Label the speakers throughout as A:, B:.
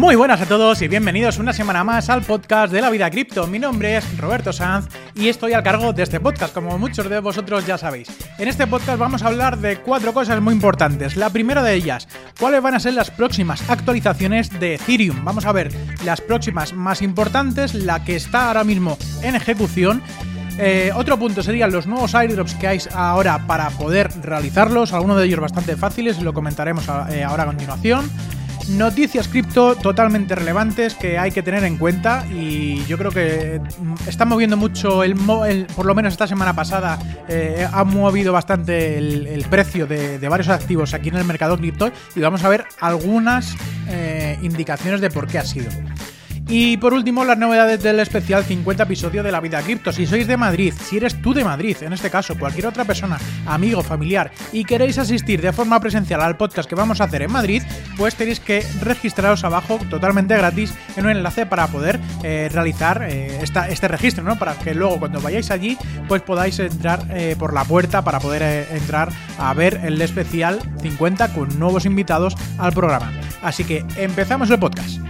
A: Muy buenas a todos y bienvenidos una semana más al podcast de la vida cripto. Mi nombre es Roberto Sanz y estoy al cargo de este podcast, como muchos de vosotros ya sabéis. En este podcast vamos a hablar de cuatro cosas muy importantes. La primera de ellas, cuáles van a ser las próximas actualizaciones de Ethereum. Vamos a ver las próximas más importantes, la que está ahora mismo en ejecución eh, otro punto serían los nuevos airdrops que hay ahora para poder realizarlos, algunos de ellos bastante fáciles lo comentaremos eh, ahora a continuación. Noticias cripto totalmente relevantes que hay que tener en cuenta y yo creo que mm, está moviendo mucho, el, por lo menos esta semana pasada eh, ha movido bastante el, precio de, varios activos aquí en el mercado cripto y vamos a ver algunas indicaciones de por qué ha sido. Y por último, las novedades del especial 50 episodio de La Vida Cripto. Si sois de Madrid, si eres tú de Madrid, en este caso, cualquier otra persona, amigo, familiar, y queréis asistir de forma presencial al podcast que vamos a hacer en Madrid, pues tenéis que registraros abajo totalmente gratis en un enlace para poder eh, realizar eh, este registro, ¿no? Para que luego cuando vayáis allí, pues podáis entrar eh, por la puerta para poder entrar a ver el especial 50 con nuevos invitados al programa. Así que empezamos el podcast.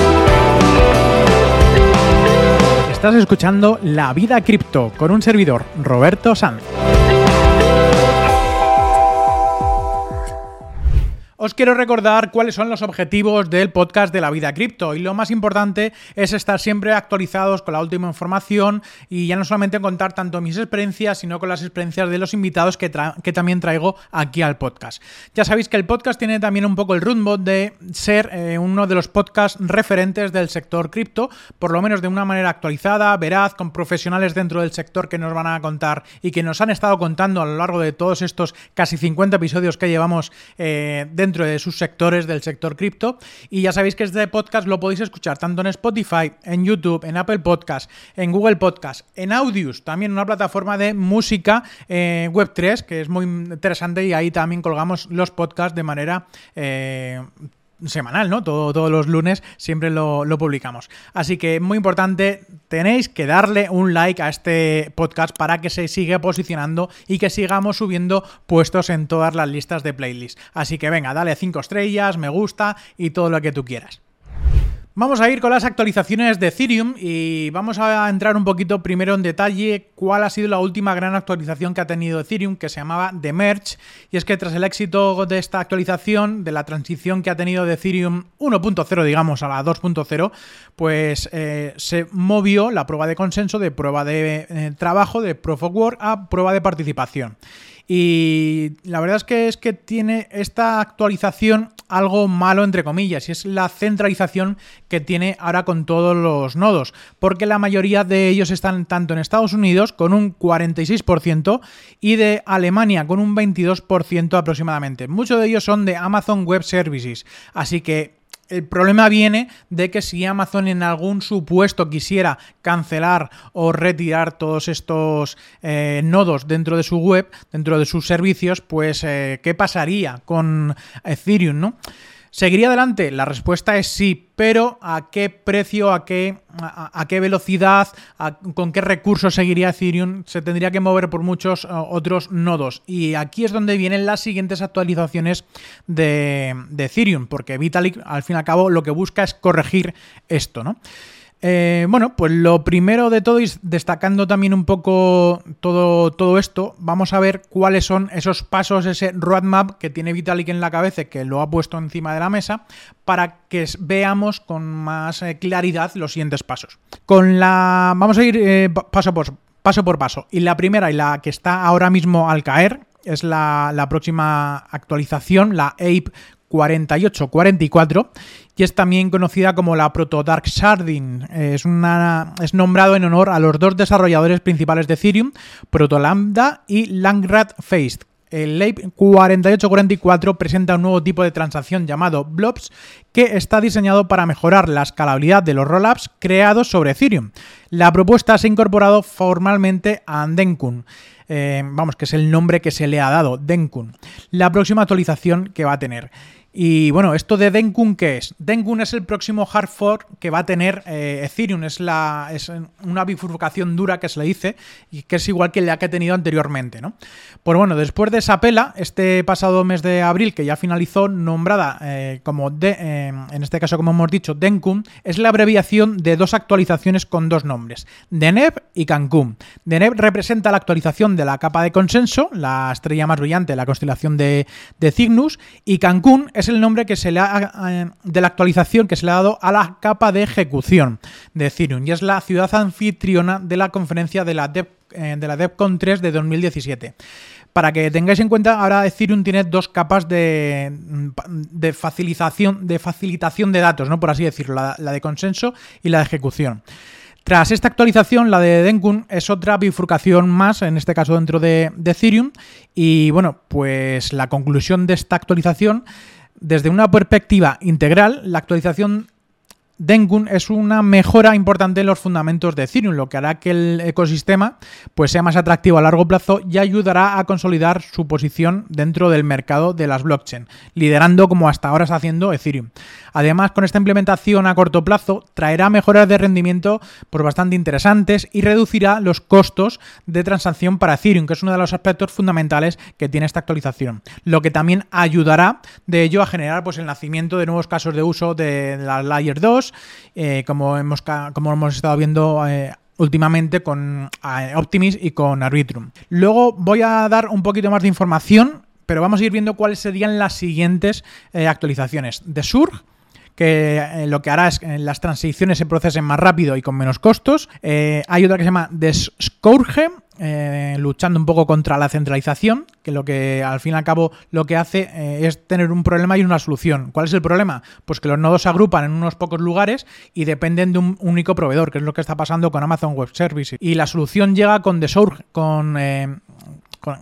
A: Estás escuchando La Vida Cripto con un servidor, Roberto Sanz. Os quiero recordar cuáles son los objetivos del podcast de la vida cripto y lo más importante es estar siempre actualizados con la última información y ya no solamente contar tanto mis experiencias, sino con las experiencias de los invitados que, también traigo aquí al podcast. Ya sabéis que el podcast tiene también un poco el rumbo de ser eh, uno de los podcasts referentes del sector cripto, por lo menos de una manera actualizada, veraz, con profesionales dentro del sector que nos van a contar y que nos han estado contando a lo largo de todos estos casi 50 episodios que llevamos eh, dentro dentro de sus sectores del sector cripto. Y ya sabéis que este podcast lo podéis escuchar tanto en Spotify, en YouTube, en Apple Podcast, en Google Podcast, en Audius, también una plataforma de música eh, Web3 que es muy interesante y ahí también colgamos los podcasts de manera eh, semanal, ¿no? Todo, todos los lunes siempre lo, publicamos. Así que muy importante, tenéis que darle un like a este podcast para que se siga posicionando y que sigamos subiendo puestos en todas las listas de playlist. Así que venga, dale 5 estrellas, me gusta y todo lo que tú quieras. Vamos a ir con las actualizaciones de Ethereum y vamos a entrar un poquito primero en detalle cuál ha sido la última gran actualización que ha tenido Ethereum, que se llamaba The Merge. Y es que tras el éxito de esta actualización, de la transición que ha tenido de Ethereum 1.0, digamos, a la 2.0, pues eh, se movió la prueba de consenso de prueba de eh, trabajo, de Proof of Work, a prueba de participación. Y la verdad es que es que tiene esta actualización algo malo entre comillas y es la centralización que tiene ahora con todos los nodos, porque la mayoría de ellos están tanto en Estados Unidos con un 46% y de Alemania con un 22% aproximadamente. Muchos de ellos son de Amazon Web Services, así que el problema viene de que si Amazon en algún supuesto quisiera cancelar o retirar todos estos eh, nodos dentro de su web, dentro de sus servicios, pues eh, ¿qué pasaría con Ethereum, no? ¿Seguiría adelante? La respuesta es sí, pero ¿a qué precio, a qué, a, qué velocidad, con qué recursos seguiría Ethereum? Se tendría que mover por muchos eh, otros nodos. Y aquí es donde vienen las siguientes actualizaciones de, de Ethereum, porque Vitalik al fin y al cabo lo que busca es corregir esto, ¿no? Eh, bueno, pues lo primero de todo, y destacando también un poco todo, todo esto, vamos a ver cuáles son esos pasos, ese roadmap que tiene Vitalik en la cabeza, que lo ha puesto encima de la mesa, para que veamos con más eh, claridad los siguientes pasos. Con la. Vamos a ir eh, paso, por, paso por paso. Y la primera y la que está ahora mismo al caer es la, la próxima actualización, la APE 4844 y es también conocida como la Proto Dark Sharding. Es, es nombrado en honor a los dos desarrolladores principales de Ethereum, Proto Lambda y Langrat Feist. El LAPE 4844 presenta un nuevo tipo de transacción llamado Blobs que está diseñado para mejorar la escalabilidad de los rollups creados sobre Ethereum. La propuesta se ha incorporado formalmente a Denkun. Eh, vamos, que es el nombre que se le ha dado, Denkun. La próxima actualización que va a tener. Y bueno, esto de Denkun, ¿qué es? Denkun es el próximo hard fork que va a tener eh, Ethereum. Es, la, es una bifurcación dura que se le dice y que es igual que la que ha tenido anteriormente, ¿no? Pues bueno, después de esa pela, este pasado mes de abril, que ya finalizó, nombrada eh, como, de, eh, en este caso como hemos dicho, Denkun, es la abreviación de dos actualizaciones con dos nombres, Deneb y Cancún. Deneb representa la actualización de la capa de consenso, la estrella más brillante, la constelación de, de Cygnus, y Cancún el nombre que se le ha, de la actualización que se le ha dado a la capa de ejecución de Ethereum y es la ciudad anfitriona de la conferencia de la, Dev, eh, de la DevCon 3 de 2017. Para que tengáis en cuenta, ahora Ethereum tiene dos capas de, de facilitación, de facilitación de datos, ¿no? Por así decirlo, la, la de consenso y la de ejecución. Tras esta actualización, la de Denkun es otra bifurcación más, en este caso dentro de, de, Ethereum. Y bueno, pues la conclusión de esta actualización desde una perspectiva integral, la actualización Dengun es una mejora importante en los fundamentos de Ethereum, lo que hará que el ecosistema pues, sea más atractivo a largo plazo y ayudará a consolidar su posición dentro del mercado de las blockchain, liderando como hasta ahora está haciendo Ethereum. Además, con esta implementación a corto plazo, traerá mejoras de rendimiento pues, bastante interesantes y reducirá los costos de transacción para Ethereum, que es uno de los aspectos fundamentales que tiene esta actualización. Lo que también ayudará de ello a generar pues, el nacimiento de nuevos casos de uso de la Layer 2, eh, como, hemos, como hemos estado viendo eh, últimamente con eh, Optimis y con Arbitrum. Luego voy a dar un poquito más de información, pero vamos a ir viendo cuáles serían las siguientes actualizaciones. De Surg, que eh, lo que hará es que las transiciones se procesen más rápido y con menos costos. Eh, hay otra que se llama Descourge, eh, luchando un poco contra la centralización, que lo que al fin y al cabo lo que hace eh, es tener un problema y una solución. ¿Cuál es el problema? Pues que los nodos se agrupan en unos pocos lugares y dependen de un único proveedor, que es lo que está pasando con Amazon Web Services. Y la solución llega con Desurge, con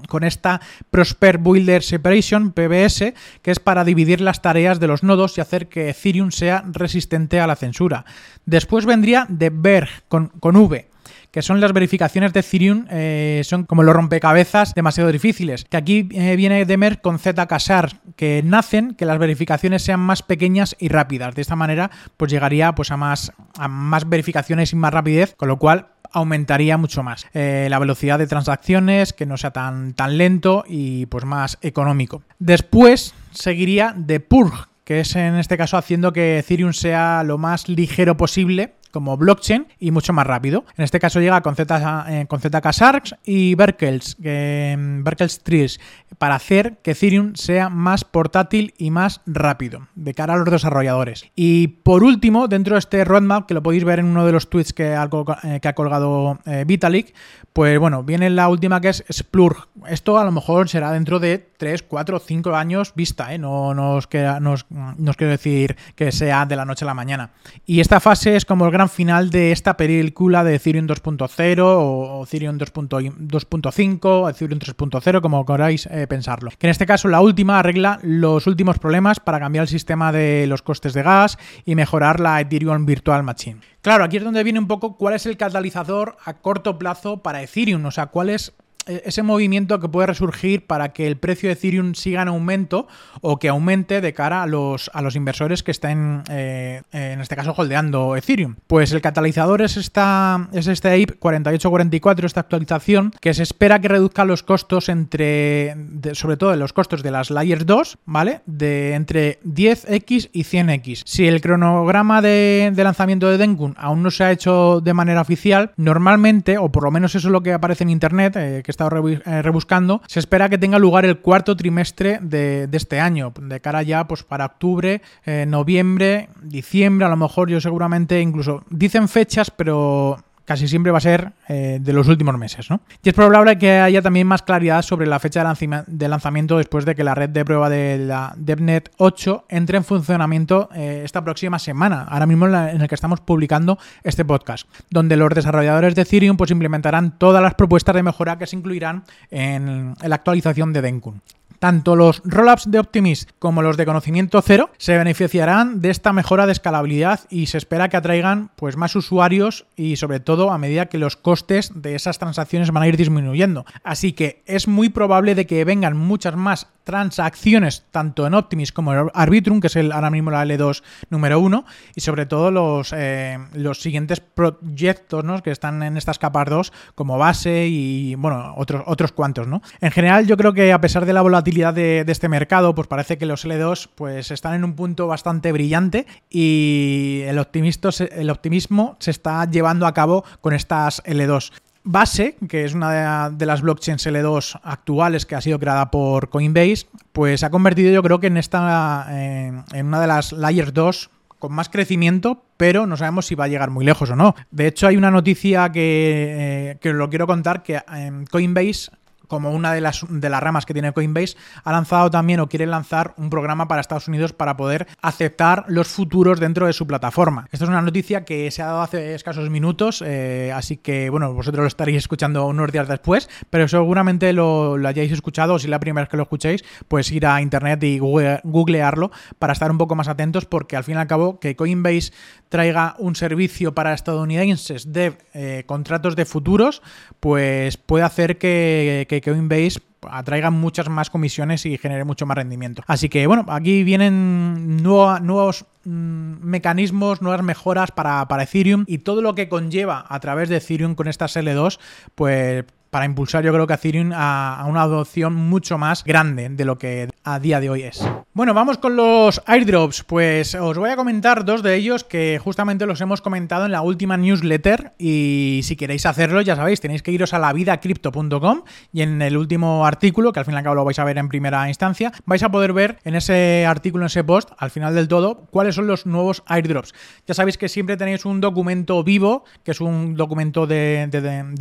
A: con, esta Prosper Builder Separation, PBS, que es para dividir las tareas de los nodos y hacer que Ethereum sea resistente a la censura. Después vendría de Berg, con, con V que son las verificaciones de Ethereum, eh, son como los rompecabezas demasiado difíciles. Que aquí eh, viene de Merck con ZKSAR, que nacen que las verificaciones sean más pequeñas y rápidas. De esta manera, pues llegaría pues, a, más, a más verificaciones y más rapidez, con lo cual aumentaría mucho más eh, la velocidad de transacciones, que no sea tan, tan lento y pues más económico. Después seguiría de Purg, que es en este caso haciendo que Ethereum sea lo más ligero posible como blockchain y mucho más rápido. En este caso llega con, eh, ZK Sharks y Berkels, eh, Berkels Trees, para hacer que Ethereum sea más portátil y más rápido de cara a los desarrolladores. Y por último, dentro de este roadmap, que lo podéis ver en uno de los tweets que ha, eh, colgado eh, Vitalik, pues bueno, viene la última que es Splurg. Esto a lo mejor será dentro de 3, 4, 5 años vista, ¿eh? no, nos no, os, no os quiero decir que sea de la noche a la mañana. Y esta fase es como el gran final de esta película de Ethereum 2.0 o Ethereum 2.5, Ethereum 3.0, como queráis eh, pensarlo. Que en este caso la última arregla los últimos problemas para cambiar el sistema de los costes de gas y mejorar la Ethereum Virtual Machine. Claro, aquí es donde viene un poco cuál es el catalizador a corto plazo para Ethereum, o sea, cuál es ese movimiento que puede resurgir para que el precio de Ethereum siga en aumento o que aumente de cara a los, a los inversores que estén, eh, en este caso, holdeando Ethereum. Pues el catalizador es, esta, es este AIP 4844, esta actualización, que se espera que reduzca los costos entre, sobre todo los costos de las Layers 2, ¿vale? De entre 10x y 100x. Si el cronograma de, lanzamiento de Denkun aún no se ha hecho de manera oficial, normalmente, o por lo menos eso es lo que aparece en internet, eh, que estado eh, rebuscando, se espera que tenga lugar el cuarto trimestre de, este año, de cara ya pues para octubre, eh, noviembre, diciembre, a lo mejor yo seguramente incluso dicen fechas, pero casi siempre va a ser eh, de los últimos meses. ¿no? Y es probable que haya también más claridad sobre la fecha de lanzamiento después de que la red de prueba de la DevNet 8 entre en funcionamiento eh, esta próxima semana, ahora mismo en, la, el que estamos publicando este podcast, donde los desarrolladores de Ethereum pues implementarán todas las propuestas de mejora que se incluirán en, en la actualización de Denkun. Tanto los rollups de Optimist como los de conocimiento cero se beneficiarán de esta mejora de escalabilidad y se espera que atraigan pues, más usuarios y sobre todo a medida que los costes de esas transacciones van a ir disminuyendo. Así que es muy probable de que vengan muchas más transacciones tanto en Optimist como en Arbitrum, que es el, ahora mismo la L2 número uno, y sobre todo los, eh, los siguientes proyectos ¿no? que están en estas capas 2 como base y bueno, otros, otros cuantos. ¿no? En general yo creo que a pesar de la volatilidad de, de, este mercado, pues parece que los L2 pues están en un punto bastante brillante y el, el optimismo se está llevando a cabo con estas L2. Base, que es una de, las blockchains L2 actuales que ha sido creada por Coinbase, pues se ha convertido yo creo que en esta en, una de las layers 2 con más crecimiento, pero no sabemos si va a llegar muy lejos o no. De hecho, hay una noticia que, eh, que lo quiero contar, que eh, Coinbase como una de las, de las ramas que tiene Coinbase, ha lanzado también o quiere lanzar un programa para Estados Unidos para poder aceptar los futuros dentro de su plataforma. Esto es una noticia que se ha dado hace escasos minutos, eh, así que bueno, vosotros lo estaréis escuchando unos días después, pero seguramente lo, hayáis escuchado o si la primera vez que lo escuchéis, pues ir a internet y googlearlo para estar un poco más atentos porque al fin y al cabo que Coinbase traiga un servicio para estadounidenses de eh, contratos de futuros, pues puede hacer que Coinbase atraiga muchas más comisiones y genere mucho más rendimiento. Así que bueno, aquí vienen nuevos mm, mecanismos, nuevas mejoras para, para Ethereum y todo lo que conlleva a través de Ethereum con estas L2, pues para impulsar yo creo que Ethereum a, una adopción mucho más grande de lo que a día de hoy es. Bueno, vamos con los airdrops. Pues os voy a comentar dos de ellos que justamente los hemos comentado en la última newsletter y si queréis hacerlo ya sabéis, tenéis que iros a lavidacrypto.com y en el último artículo, que al fin y al cabo lo vais a ver en primera instancia, vais a poder ver en ese artículo, en ese post, al final del todo, cuáles son los nuevos airdrops. Ya sabéis que siempre tenéis un documento vivo, que es un documento de,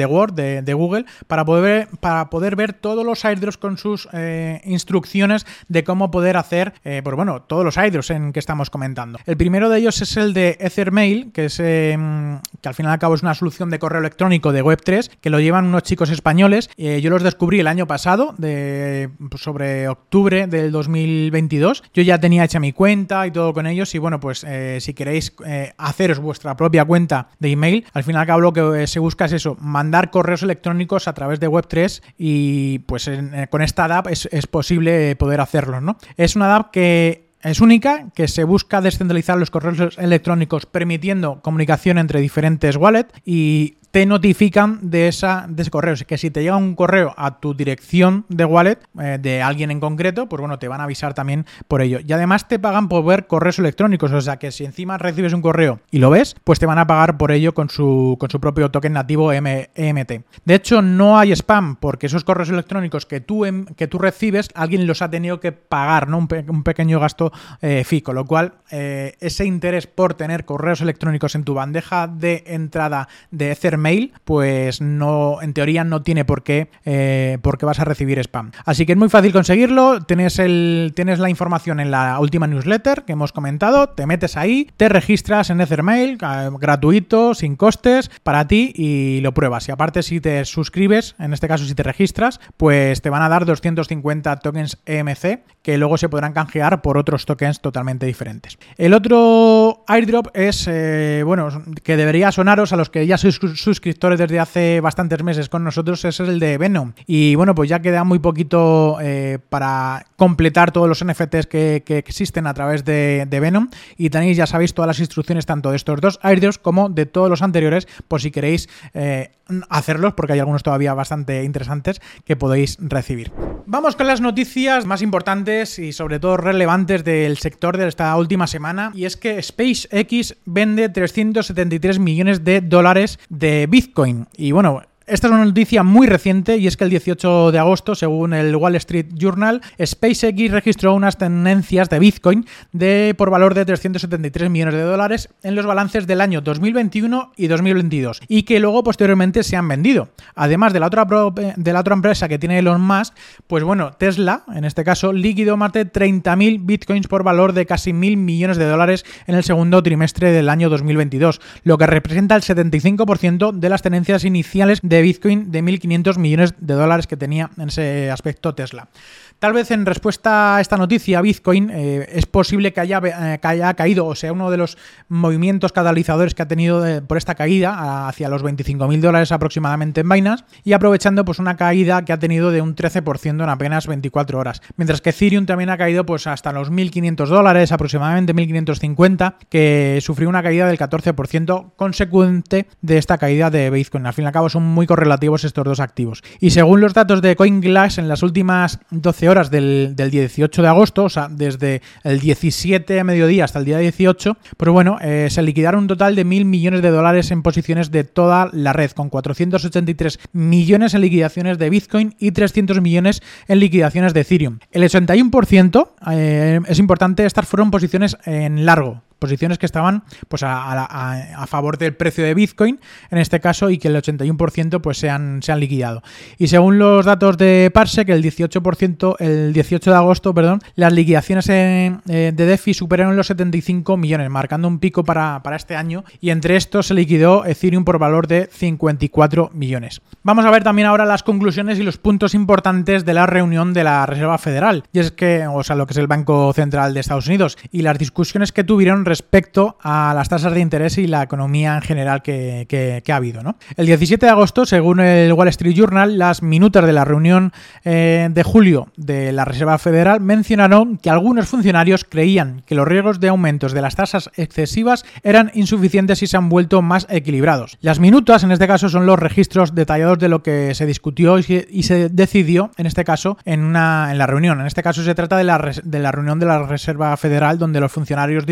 A: Word, de Google, para poder para poder ver todos los airdrops con sus eh, instrucciones de cómo poder hacer, eh, pues bueno, todos los airdrops en que estamos comentando. El primero de ellos es el de Ethermail, que es em, que al final al cabo es una solución de correo electrónico de Web3 que lo llevan unos chicos españoles. Eh, yo los descubrí el año pasado, de, pues sobre octubre del 2022. Yo ya tenía hecha mi cuenta y todo con ellos y bueno, pues si queréis haceros vuestra propia cuenta de email, al final al cabo lo que se busca es eso, mandar correos electrónicos a través de Web3 y pues eh, con esta DAP es, posible poder hacerlo, ¿no? Es una DAP que es única, que se busca descentralizar los correos electrónicos permitiendo comunicación entre diferentes wallets y te notifican de, esa, de ese correo. Es que si te llega un correo a tu dirección de wallet eh, de alguien en concreto, pues bueno, te van a avisar también por ello. Y además te pagan por ver correos electrónicos. O sea que si encima recibes un correo y lo ves, pues te van a pagar por ello con su, con su propio token nativo EMT. De hecho, no hay spam porque esos correos electrónicos que tú, em, que tú recibes, alguien los ha tenido que pagar, ¿no? Un, pequeño gasto eh, con lo cual eh, ese interés por tener correos electrónicos en tu bandeja de entrada de Ether mail, pues no, en teoría no tiene por qué, eh, por qué vas a recibir spam. Así que es muy fácil conseguirlo. Tienes, el, tienes la información en la última newsletter que hemos comentado. Te metes ahí, te registras en Ethermail, gratuito, sin costes, para ti y lo pruebas. Y aparte, si te suscribes, en este caso si te registras, pues te van a dar 250 tokens EMC que luego se podrán canjear por otros tokens totalmente diferentes. El otro airdrop es, eh, bueno, que debería sonaros a los que ya sois suscriptores desde hace bastantes meses con nosotros es el de Venom. Y bueno, pues ya queda muy poquito eh, para completar todos los NFTs que, existen a través de, Venom. Y tenéis, ya sabéis, todas las instrucciones tanto de estos dos airdrops como de todos los anteriores, por si queréis eh, hacerlos, porque hay algunos todavía bastante interesantes que podéis recibir. Vamos con las noticias más importantes y sobre todo relevantes del sector de esta última semana. Y es que SpaceX vende 373 millones de dólares de Bitcoin. Y bueno, esta es una noticia muy reciente y es que el 18 de agosto, según el Wall Street Journal, SpaceX registró unas tendencias de Bitcoin de por valor de 373 millones de dólares en los balances del año 2021 y 2022 y que luego posteriormente se han vendido. Además de la otra, de la otra empresa que tiene Elon Musk, pues bueno, Tesla, en este caso, liquidó más de 30.000 Bitcoins por valor de casi mil millones de dólares en el segundo trimestre del año 2022, lo que representa el 75% de las tenencias iniciales de de Bitcoin de 1.500 millones de dólares que tenía en ese aspecto Tesla. Tal vez en respuesta a esta noticia, Bitcoin eh, es posible que haya, eh, haya, caído, o sea, uno de los movimientos catalizadores que ha tenido por esta caída hacia los 25.000 dólares aproximadamente en Binance y aprovechando pues una caída que ha tenido de un 13% en apenas 24 horas. Mientras que Ethereum también ha caído pues hasta los 1.500 dólares, aproximadamente 1.550, que sufrió una caída del 14% consecuente de esta caída de Bitcoin. Al fin y al cabo son muy correlativos estos dos activos. Y según los datos de CoinGlass, en las últimas 12 horas del, 18 de agosto, o sea, desde el 17 a mediodía hasta el día 18, pues bueno, eh, se liquidaron un total de mil millones de dólares en posiciones de toda la red, con 483 millones en liquidaciones de Bitcoin y 300 millones en liquidaciones de Ethereum. El 81% eh, es importante, estas fueron posiciones en largo, posiciones que estaban pues a, favor del precio de Bitcoin en este caso y que el 81% pues se han, se han liquidado. Y según los datos de Parsec, el 18%, el 18 de agosto, perdón, las liquidaciones de DeFi superaron los 75 millones, marcando un pico para, para este año y entre estos se liquidó Ethereum por valor de 54 millones. Vamos a ver también ahora las conclusiones y los puntos importantes de la reunión de la Reserva Federal. Y es que, o sea, lo que es el Banco Central de Estados Unidos y las discusiones que tuvieron respecto a las tasas de interés y la economía en general que, ha habido. El 17 de agosto, según el Wall Street Journal, las minutas de la reunión eh, de julio de la Reserva Federal mencionaron que algunos funcionarios creían que los riesgos de aumentos de las tasas excesivas eran insuficientes y se han vuelto más equilibrados. Las minutas, en este caso, son los registros detallados de lo que se discutió y se decidió, en este caso, en, una, en la reunión. En este caso se trata de la, de la reunión de la Reserva Federal, donde los funcionarios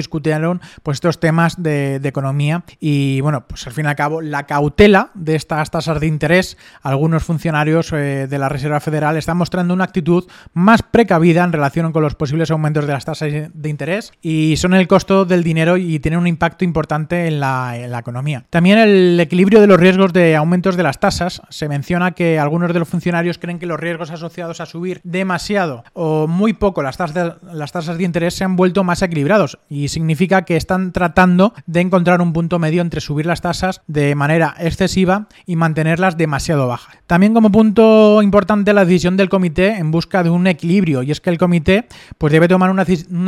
A: pues estos temas de, economía y bueno, pues al fin y al cabo la cautela de estas tasas de interés, algunos funcionarios eh, de la Reserva Federal están mostrando una actitud más precavida en relación con los posibles aumentos de las tasas de interés y son el costo del dinero y tienen un impacto importante en la, en la economía. También el equilibrio de los riesgos de aumentos de las tasas. Se menciona que algunos de los funcionarios creen que los riesgos asociados a subir demasiado o muy poco las tasas las tasas de interés se han vuelto más equilibrados y significa que están tratando de encontrar un punto medio entre subir las tasas de manera excesiva y mantenerlas demasiado bajas. También como punto importante la decisión del comité en busca de un equilibrio y es que el comité pues debe tomar una,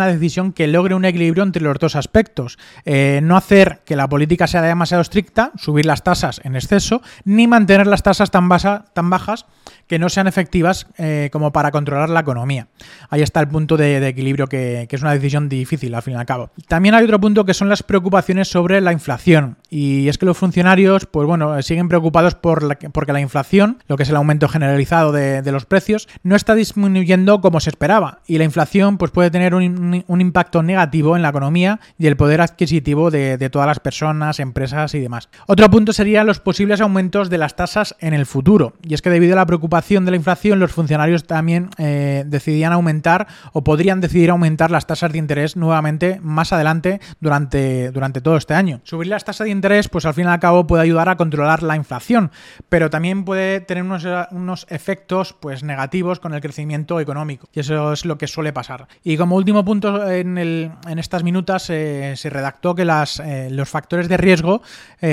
A: decisión que logre un equilibrio entre los dos aspectos. Eh, no hacer que la política sea demasiado estricta, subir las tasas en exceso, ni mantener las tasas tan, tan bajas que no sean efectivas eh, como para controlar la economía. Ahí está el punto de, equilibrio que, es una decisión difícil al fin y al cabo. También hay otro punto que son las preocupaciones sobre la inflación. Y es que los funcionarios, pues bueno, siguen preocupados por porque la inflación, lo que es el aumento generalizado de, los precios, no está disminuyendo como se esperaba. Y la inflación pues puede tener un, impacto negativo en la economía y el poder adquisitivo de, de todas las personas, empresas y demás. Otro punto serían los posibles aumentos de las tasas en el futuro. Y es que debido a la preocupación de la inflación, los funcionarios también eh, decidían aumentar o podrían decidir aumentar las tasas de interés nuevamente más adelante durante, durante todo este año. Subir las tasas de interés, pues al fin y al cabo puede ayudar a controlar la inflación, pero también puede tener unos, unos efectos pues negativos con el crecimiento económico. Y eso es lo que suele pasar. Y como último punto en, el, en estas minutas eh, se redactó que las, eh, los factores de riesgo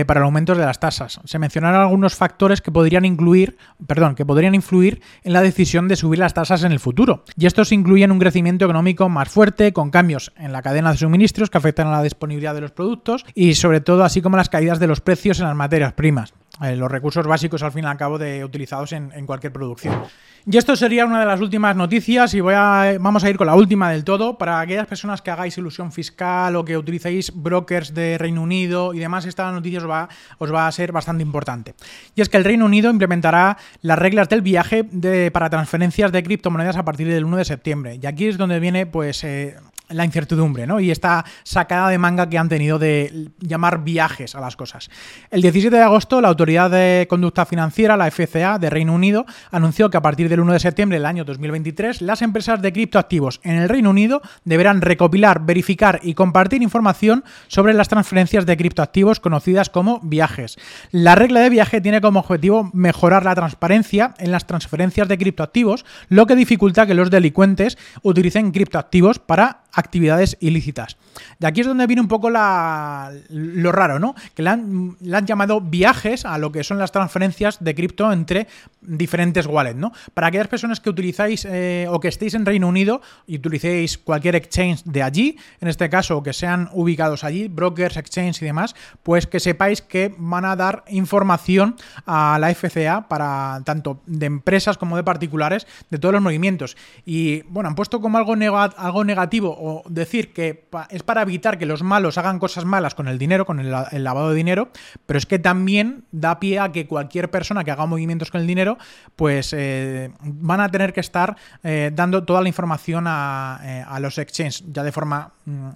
A: para el aumento de las tasas. Se mencionaron algunos factores que podrían incluir, perdón, que podrían influir en la decisión de subir las tasas en el futuro. Y estos incluyen un crecimiento económico más fuerte, con cambios en la cadena de suministros que afectan a la disponibilidad de los productos y sobre todo así como las caídas de los precios en las materias primas. Eh, los recursos básicos al fin y al cabo de utilizados en, cualquier producción. Y esto sería una de las últimas noticias y voy a, vamos a ir con la última del todo. Para aquellas personas que hagáis ilusión fiscal o que utilicéis brokers de Reino Unido y demás, esta noticia os va, os va a ser bastante importante. Y es que el Reino Unido implementará las reglas del viaje para transferencias de criptomonedas a partir del 1 de septiembre. Y aquí es donde viene pues eh, la incertidumbre, ¿no? Y esta sacada de manga que han tenido de llamar viajes a las cosas. El 17 de agosto, la Autoridad de Conducta Financiera, la FCA de Reino Unido, anunció que a partir del 1 de septiembre del año 2023, las empresas de criptoactivos en el Reino Unido deberán recopilar, verificar y compartir información sobre las transferencias de criptoactivos conocidas como viajes. La regla de viaje tiene como objetivo mejorar la transparencia en las transferencias de criptoactivos, lo que dificulta que los delincuentes utilicen criptoactivos para actividades ilícitas. De aquí es donde viene un poco lo raro, ¿no? Que le han, llamado viajes a lo que son las transferencias de cripto entre diferentes wallets, ¿no? Para aquellas personas que utilizáis eh, o que estéis en Reino Unido y utilicéis cualquier exchange de allí, en este caso, que sean ubicados allí, brokers, exchange y demás, pues que sepáis que van a dar información a la FCA para tanto de empresas como de particulares de todos los movimientos. Y bueno, han puesto como algo, algo negativo o decir que es para evitar que los malos hagan cosas malas con el dinero, con el, lavado de dinero, pero es que también da pie a que cualquier persona que haga movimientos con el dinero, pues eh, van a tener que estar eh, dando toda la información a, eh, a los exchanges ya de forma mm,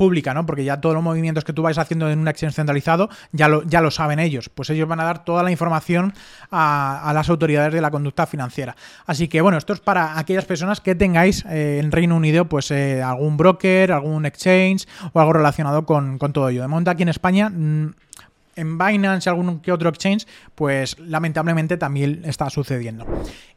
A: pública, ¿no? Porque ya todos los movimientos que tú vais haciendo en un exchange centralizado ya lo, ya lo saben ellos. Pues ellos van a dar toda la información a, las autoridades de la conducta financiera. Así que bueno, esto es para aquellas personas que tengáis eh, en Reino Unido pues eh, algún broker, algún exchange o algo relacionado con, con todo ello. De momento aquí en España... Mm, en Binance y algún que otro exchange, pues lamentablemente también está sucediendo.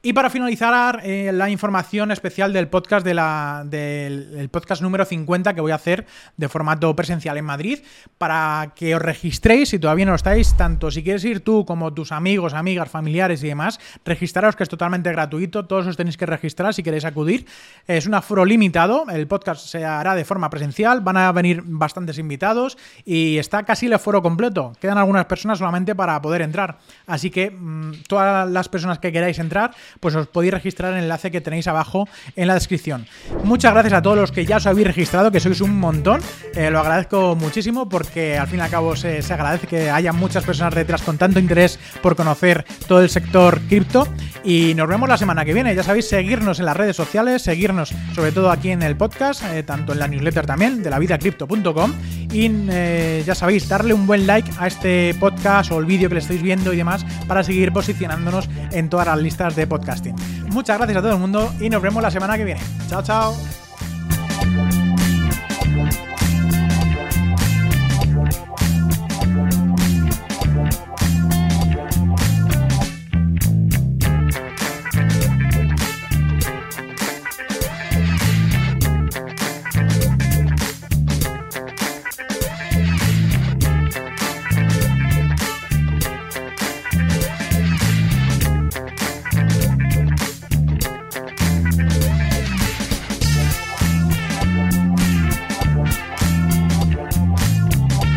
A: Y para finalizar, eh, la información especial del podcast del podcast número 50 que voy a hacer de formato presencial en Madrid, para que os registréis, si todavía no estáis, tanto si quieres ir tú como tus amigos, amigas, familiares y demás, registraros que es totalmente gratuito, todos os tenéis que registrar si queréis acudir. Es un aforo limitado, el podcast se hará de forma presencial, van a venir bastantes invitados y está casi el aforo completo. Algunas personas solamente para poder entrar. Así que mm, todas las personas que queráis entrar, pues os podéis registrar en el enlace que tenéis abajo en la descripción. Muchas gracias a todos los que ya os habéis registrado, que sois un montón. Eh, lo agradezco muchísimo porque al fin y al cabo se, agradece que haya muchas personas detrás con tanto interés por conocer todo el sector cripto. Y nos vemos la semana que viene. Ya sabéis, seguirnos en las redes sociales, seguirnos sobre todo aquí en el podcast, eh, tanto en la newsletter también, de la lavidacrypto.com. Y eh, ya sabéis, darle un buen like a este podcast o el vídeo que le estáis viendo y demás para seguir posicionándonos en todas las listas de podcast. Muchas gracias a todo el mundo y nos vemos la semana que viene. Chao, chao.